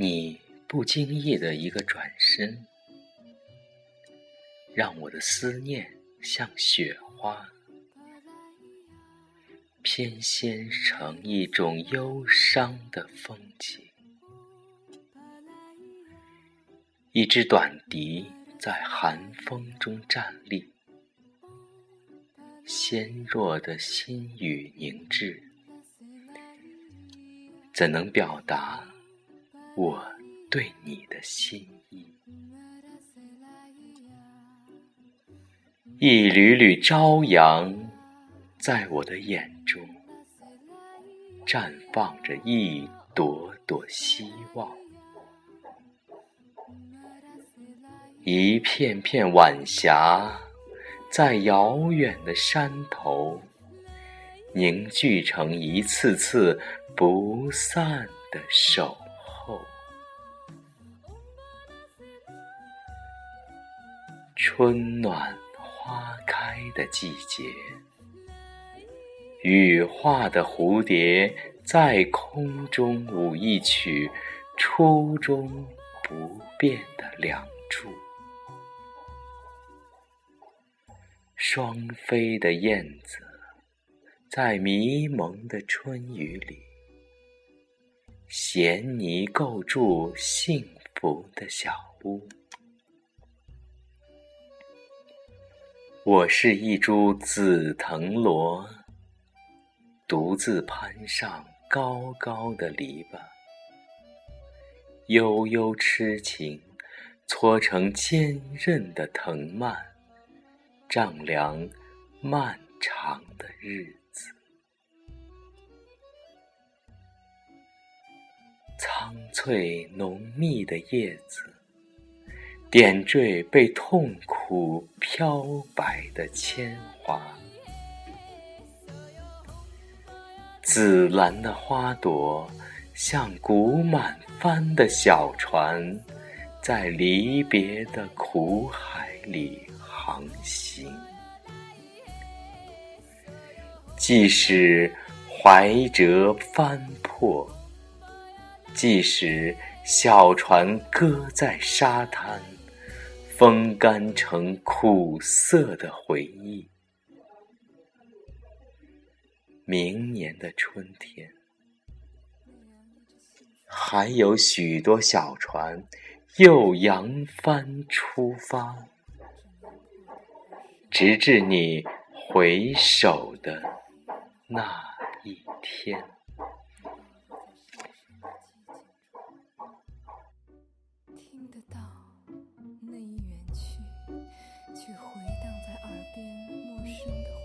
你不经意的一个转身，让我的思念像雪花，偏跹成一种忧伤的风景。一支短笛在寒风中站立，纤弱的心语凝滞，怎能表达？我对你的心意，一缕缕朝阳，在我的眼中绽放着一朵朵希望，一片片晚霞，在遥远的山头凝聚成一次次不散的手。春暖花开的季节，羽化的蝴蝶在空中舞一曲初衷不变的《梁祝》，双飞的燕子在迷蒙的春雨里，衔泥构筑幸福的小屋。我是一株紫藤萝，独自攀上高高的篱笆，悠悠痴情，搓成坚韧的藤蔓，丈量漫长的日子。苍翠浓密的叶子。点缀被痛苦漂白的铅华，紫蓝的花朵像鼓满帆的小船，在离别的苦海里航行。即使怀折翻破，即使小船搁在沙滩。风干成苦涩的回忆。明年的春天，还有许多小船又扬帆出发，直至你回首的那一天。生的。